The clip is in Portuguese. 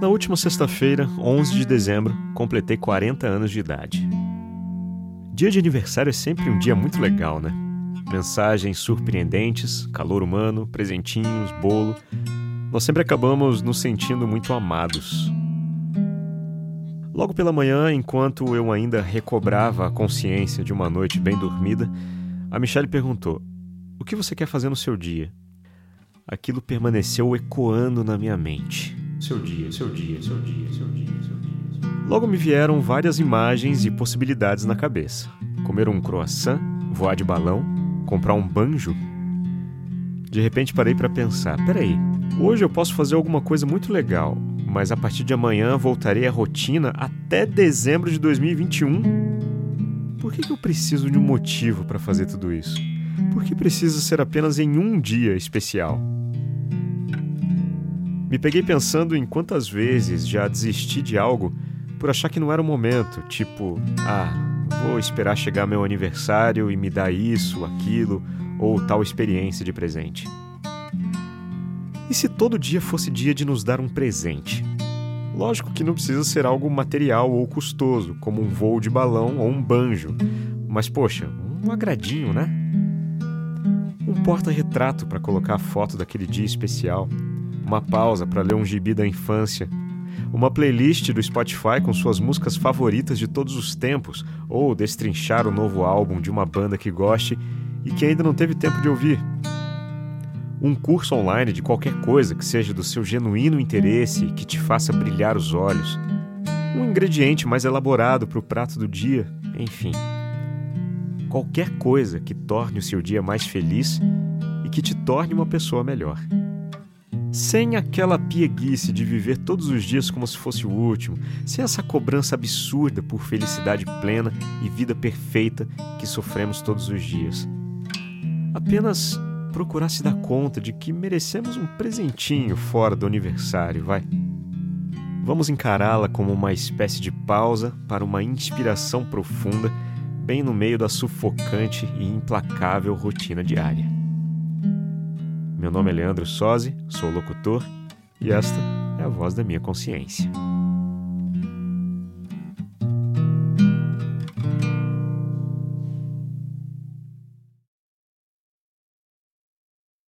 Na última sexta-feira, 11 de dezembro, completei 40 anos de idade. Dia de aniversário é sempre um dia muito legal, né? Mensagens surpreendentes, calor humano, presentinhos, bolo. Nós sempre acabamos nos sentindo muito amados. Logo pela manhã, enquanto eu ainda recobrava a consciência de uma noite bem dormida, a Michelle perguntou: O que você quer fazer no seu dia? Aquilo permaneceu ecoando na minha mente. Seu dia, seu dia, seu dia, seu dia, seu dia. Logo me vieram várias imagens e possibilidades na cabeça: comer um croissant, voar de balão, comprar um banjo. De repente parei para pensar: peraí, hoje eu posso fazer alguma coisa muito legal, mas a partir de amanhã voltarei à rotina até dezembro de 2021. Por que, eu preciso de um motivo para fazer tudo isso? Por que precisa ser apenas em um dia especial? Me peguei pensando em quantas vezes já desisti de algo por achar que não era o momento, tipo, ah, vou esperar chegar meu aniversário e me dar isso, aquilo ou tal experiência de presente. E se todo dia fosse dia de nos dar um presente? Lógico que não precisa ser algo material ou custoso, como um voo de balão ou um banjo, mas poxa, um agradinho, né? Um porta-retrato para colocar a foto daquele dia especial, uma pausa para ler um gibi da infância, uma playlist do Spotify com suas músicas favoritas de todos os tempos, ou destrinchar o novo álbum de uma banda que goste e que ainda não teve tempo de ouvir um curso online de qualquer coisa que seja do seu genuíno interesse e que te faça brilhar os olhos, um ingrediente mais elaborado para o prato do dia, enfim. Qualquer coisa que torne o seu dia mais feliz e que te torne uma pessoa melhor. Sem aquela pieguice de viver todos os dias como se fosse o último, sem essa cobrança absurda por felicidade plena e vida perfeita que sofremos todos os dias. Apenas procurar se dar conta de que merecemos um presentinho fora do aniversário, vai. Vamos encará-la como uma espécie de pausa para uma inspiração profunda, bem no meio da sufocante e implacável rotina diária. Meu nome é Leandro Sozzi, sou locutor e esta é a voz da minha consciência.